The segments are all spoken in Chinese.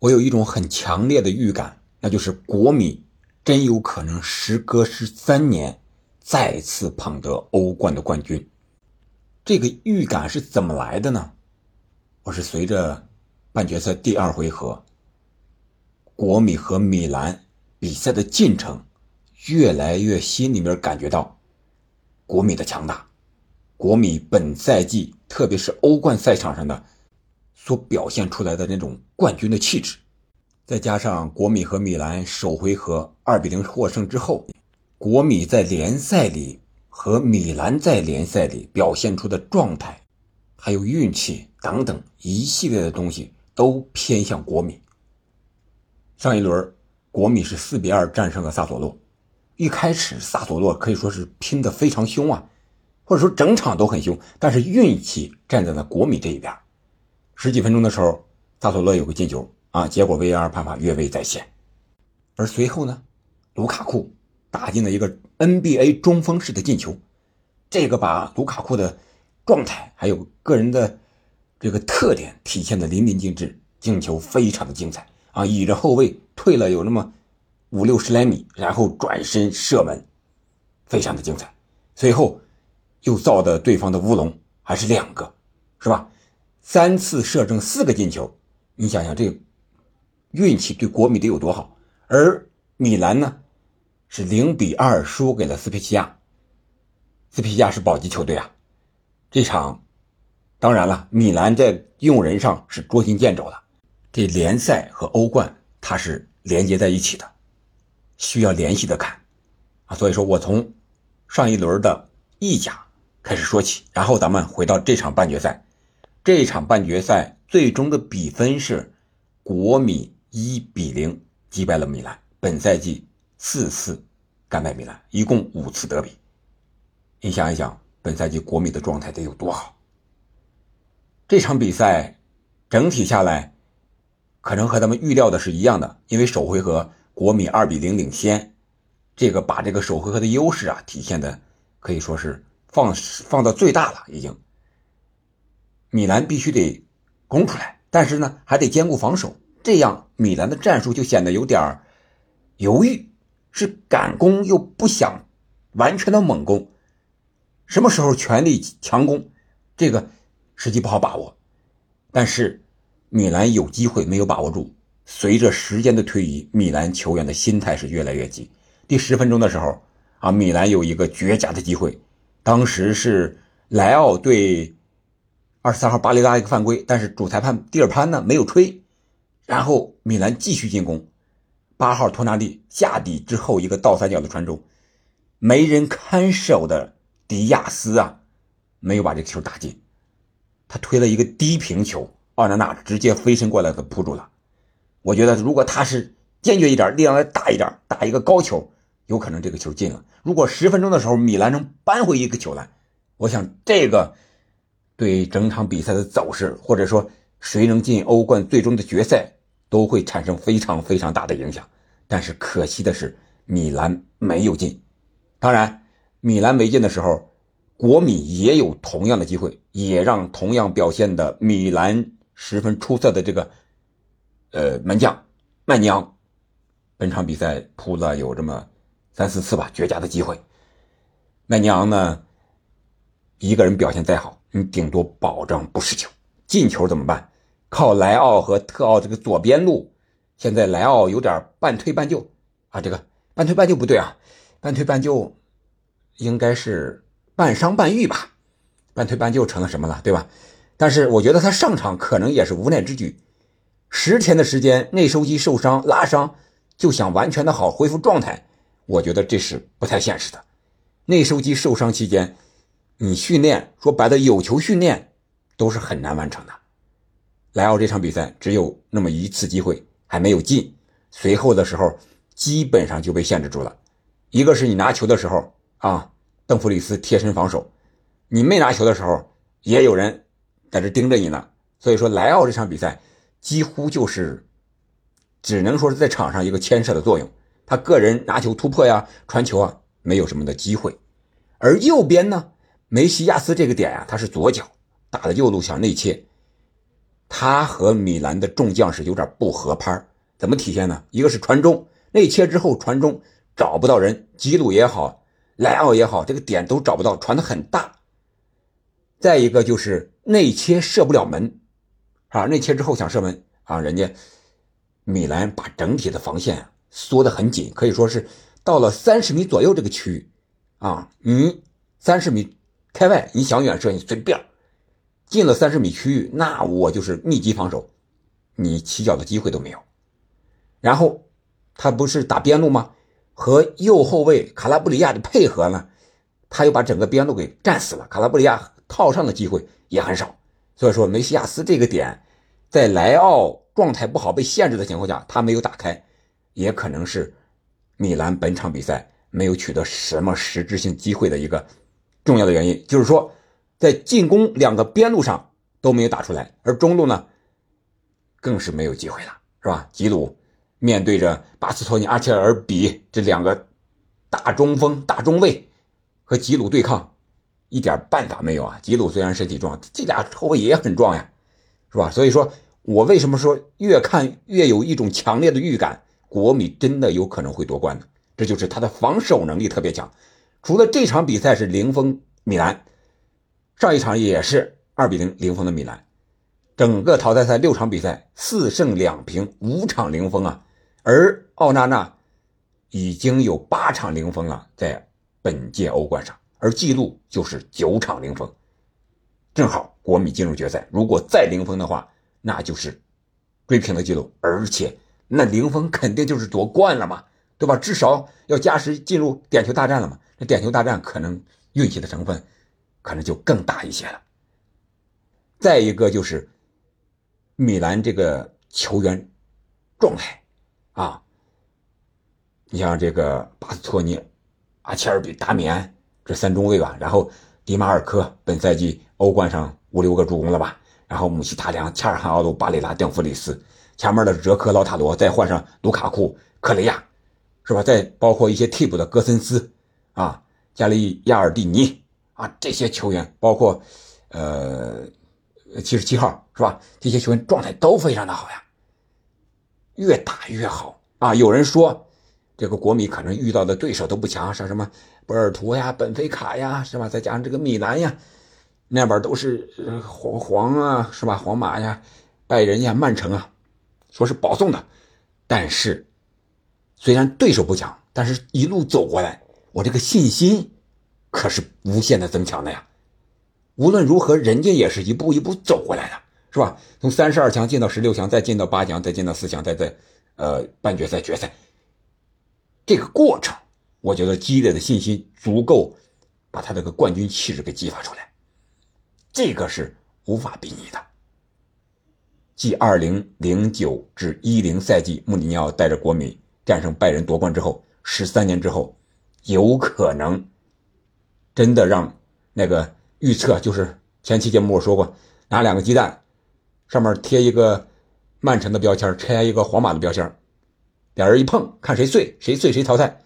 我有一种很强烈的预感，那就是国米真有可能时隔十三年再次捧得欧冠的冠军。这个预感是怎么来的呢？我是随着半决赛第二回合国米和米兰比赛的进程，越来越心里面感觉到国米的强大。国米本赛季，特别是欧冠赛场上的所表现出来的那种冠军的气质，再加上国米和米兰首回合二比零获胜之后，国米在联赛里和米兰在联赛里表现出的状态，还有运气等等一系列的东西都偏向国米。上一轮，国米是四比二战胜了萨索洛，一开始萨索洛可以说是拼得非常凶啊。或者说整场都很凶，但是运气站在了国米这一边。十几分钟的时候，萨索勒有个进球啊，结果 VAR 判罚越位在先。而随后呢，卢卡库打进了一个 NBA 中锋式的进球，这个把卢卡库的状态还有个人的这个特点体现的淋漓尽致，进球非常的精彩啊！倚着后卫退了有那么五六十来米，然后转身射门，非常的精彩。随后。又造的对方的乌龙，还是两个，是吧？三次射正四个进球，你想想这运气对国米得有多好？而米兰呢，是零比二输给了斯皮齐亚。斯皮齐亚是保级球队啊。这场，当然了，米兰在用人上是捉襟见肘的。这联赛和欧冠它是连接在一起的，需要联系的看啊。所以说我从上一轮的意甲。开始说起，然后咱们回到这场半决赛。这场半决赛最终的比分是国米一比零击败了米兰。本赛季四次干败米兰，一共五次德比。你想一想，本赛季国米的状态得有多好？这场比赛整体下来，可能和咱们预料的是一样的，因为首回合国米二比零领先，这个把这个首回合的优势啊体现的可以说是。放放到最大了，已经。米兰必须得攻出来，但是呢，还得兼顾防守，这样米兰的战术就显得有点犹豫，是敢攻又不想完全的猛攻，什么时候全力强攻，这个时机不好把握。但是米兰有机会没有把握住。随着时间的推移，米兰球员的心态是越来越急。第十分钟的时候，啊，米兰有一个绝佳的机会。当时是莱奥对二十三号巴雷拉一个犯规，但是主裁判蒂尔潘呢没有吹，然后米兰继续进攻，八号托纳利下底之后一个倒三角的传中，没人看守的迪亚斯啊，没有把这个球打进，他推了一个低平球，奥纳纳直接飞身过来给扑住了。我觉得如果他是坚决一点，力量再大一点，打一个高球。有可能这个球进了。如果十分钟的时候米兰能扳回一个球来，我想这个对整场比赛的走势，或者说谁能进欧冠最终的决赛，都会产生非常非常大的影响。但是可惜的是，米兰没有进。当然，米兰没进的时候，国米也有同样的机会，也让同样表现的米兰十分出色的这个呃门将曼尼昂，本场比赛扑了有这么。三四次吧，绝佳的机会。曼尼昂呢，一个人表现再好，你顶多保证不失球。进球怎么办？靠莱奥和特奥这个左边路。现在莱奥有点半推半就啊，这个半推半就不对啊，半推半就应该是半伤半愈吧？半推半就成了什么了，对吧？但是我觉得他上场可能也是无奈之举。十天的时间内收肌受伤拉伤，就想完全的好恢复状态。我觉得这是不太现实的。内收肌受伤期间，你训练说白了有球训练都是很难完成的。莱奥这场比赛只有那么一次机会还没有进，随后的时候基本上就被限制住了。一个是你拿球的时候啊，邓弗里斯贴身防守；你没拿球的时候，也有人在这盯着你呢。所以说，莱奥这场比赛几乎就是只能说是在场上一个牵涉的作用。他个人拿球突破呀、传球啊，没有什么的机会。而右边呢，梅西亚斯这个点呀，他是左脚打的右路想内切，他和米兰的众将士有点不合拍怎么体现呢？一个是传中内切之后传中找不到人，吉鲁也好，莱奥也好，这个点都找不到，传的很大。再一个就是内切射不了门，啊，内切之后想射门啊，人家米兰把整体的防线缩得很紧，可以说是到了三十米左右这个区域，啊，你三十米开外你想远射你随便，进了三十米区域，那我就是密集防守，你起脚的机会都没有。然后他不是打边路吗？和右后卫卡拉布里亚的配合呢，他又把整个边路给占死了，卡拉布里亚。套上的机会也很少，所以说梅西亚斯这个点，在莱奥状态不好被限制的情况下，他没有打开，也可能是米兰本场比赛没有取得什么实质性机会的一个重要的原因。就是说，在进攻两个边路上都没有打出来，而中路呢，更是没有机会了，是吧？吉鲁面对着巴斯托尼、阿切尔比这两个大中锋、大中卫和吉鲁对抗。一点办法没有啊！吉鲁虽然身体壮，这俩后卫也很壮呀，是吧？所以说我为什么说越看越有一种强烈的预感，国米真的有可能会夺冠呢？这就是他的防守能力特别强。除了这场比赛是零封米兰，上一场也是二比零零封的米兰，整个淘汰赛六场比赛四胜两平，五场零封啊！而奥纳纳已经有八场零封了，在本届欧冠上。而记录就是九场零封，正好国米进入决赛。如果再零封的话，那就是追平了记录，而且那零封肯定就是夺冠了嘛，对吧？至少要加时进入点球大战了嘛。那点球大战可能运气的成分可能就更大一些了。再一个就是米兰这个球员状态啊，你像这个巴斯托尼、阿切尔比、达米安。这三中卫吧，然后迪马尔科本赛季欧冠上五六个助攻了吧，然后姆希塔良、恰尔汗奥鲁、巴里拉、邓弗里斯，前面的哲科、劳塔罗，再换上卢卡库、克雷亚，是吧？再包括一些替补的戈森斯啊、加利亚尔蒂尼啊，这些球员，包括呃七十七号是吧？这些球员状态都非常的好呀，越打越好啊！有人说。这个国米可能遇到的对手都不强，像什么波尔图呀、本菲卡呀，是吧？再加上这个米兰呀，那边都是黄黄啊，是吧？皇马呀、拜仁呀、曼城啊，说是保送的。但是，虽然对手不强，但是一路走过来，我这个信心可是无限的增强的呀。无论如何，人家也是一步一步走过来的，是吧？从三十二强进到十六强，再进到八强，再进到四强，再在呃半决赛、决赛。这个过程，我觉得积累的信心足够，把他这个冠军气质给激发出来，这个是无法比拟的。继二零零九至一零赛季穆里尼奥带着国米战胜拜仁夺冠之后，十三年之后，有可能真的让那个预测，就是前期节目我说过，拿两个鸡蛋，上面贴一个曼城的标签，拆一个皇马的标签。俩人一碰，看谁碎，谁碎谁淘汰。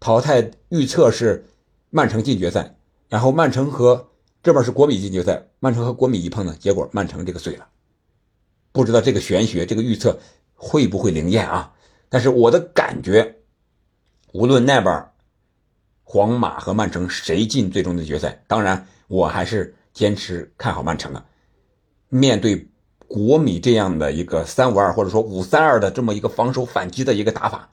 淘汰预测是曼城进决赛，然后曼城和这边是国米进决赛。曼城和国米一碰呢，结果曼城这个碎了。不知道这个玄学，这个预测会不会灵验啊？但是我的感觉，无论那边皇马和曼城谁进最终的决赛，当然我还是坚持看好曼城的。面对。国米这样的一个三五二或者说五三二的这么一个防守反击的一个打法，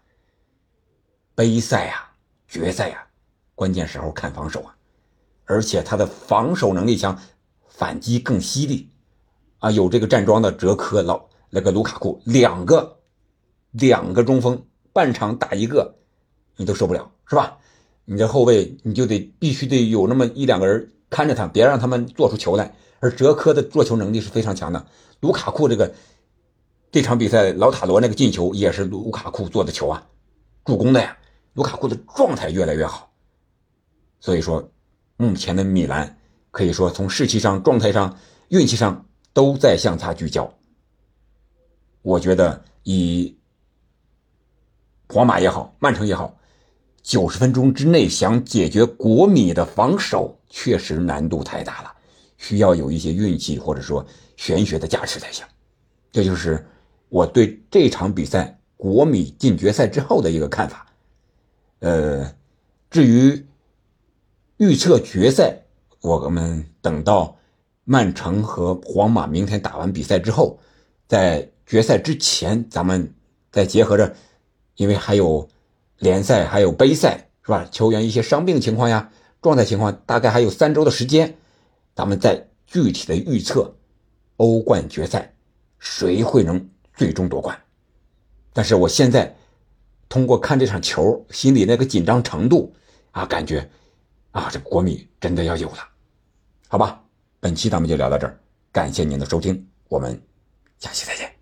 杯赛啊，决赛啊，关键时候看防守啊，而且他的防守能力强，反击更犀利啊，有这个站桩的哲科老那个卢卡库两个两个中锋半场打一个，你都受不了是吧？你这后卫你就得必须得有那么一两个人看着他，别让他们做出球来。而哲科的做球能力是非常强的。卢卡库这个这场比赛，老塔罗那个进球也是卢卡库做的球啊，助攻的呀。卢卡库的状态越来越好，所以说目前的米兰可以说从士气上、状态上、运气上都在向他聚焦。我觉得以皇马也好，曼城也好，九十分钟之内想解决国米的防守，确实难度太大了。需要有一些运气，或者说玄学的加持才行。这就是我对这场比赛国米进决赛之后的一个看法。呃，至于预测决赛，我们等到曼城和皇马明天打完比赛之后，在决赛之前，咱们再结合着，因为还有联赛，还有杯赛，是吧？球员一些伤病情况呀，状态情况，大概还有三周的时间，咱们再具体的预测欧冠决赛谁会能最终夺冠。但是我现在。通过看这场球，心里那个紧张程度啊，感觉啊，这国米真的要有了，好吧？本期咱们就聊到这儿，感谢您的收听，我们下期再见。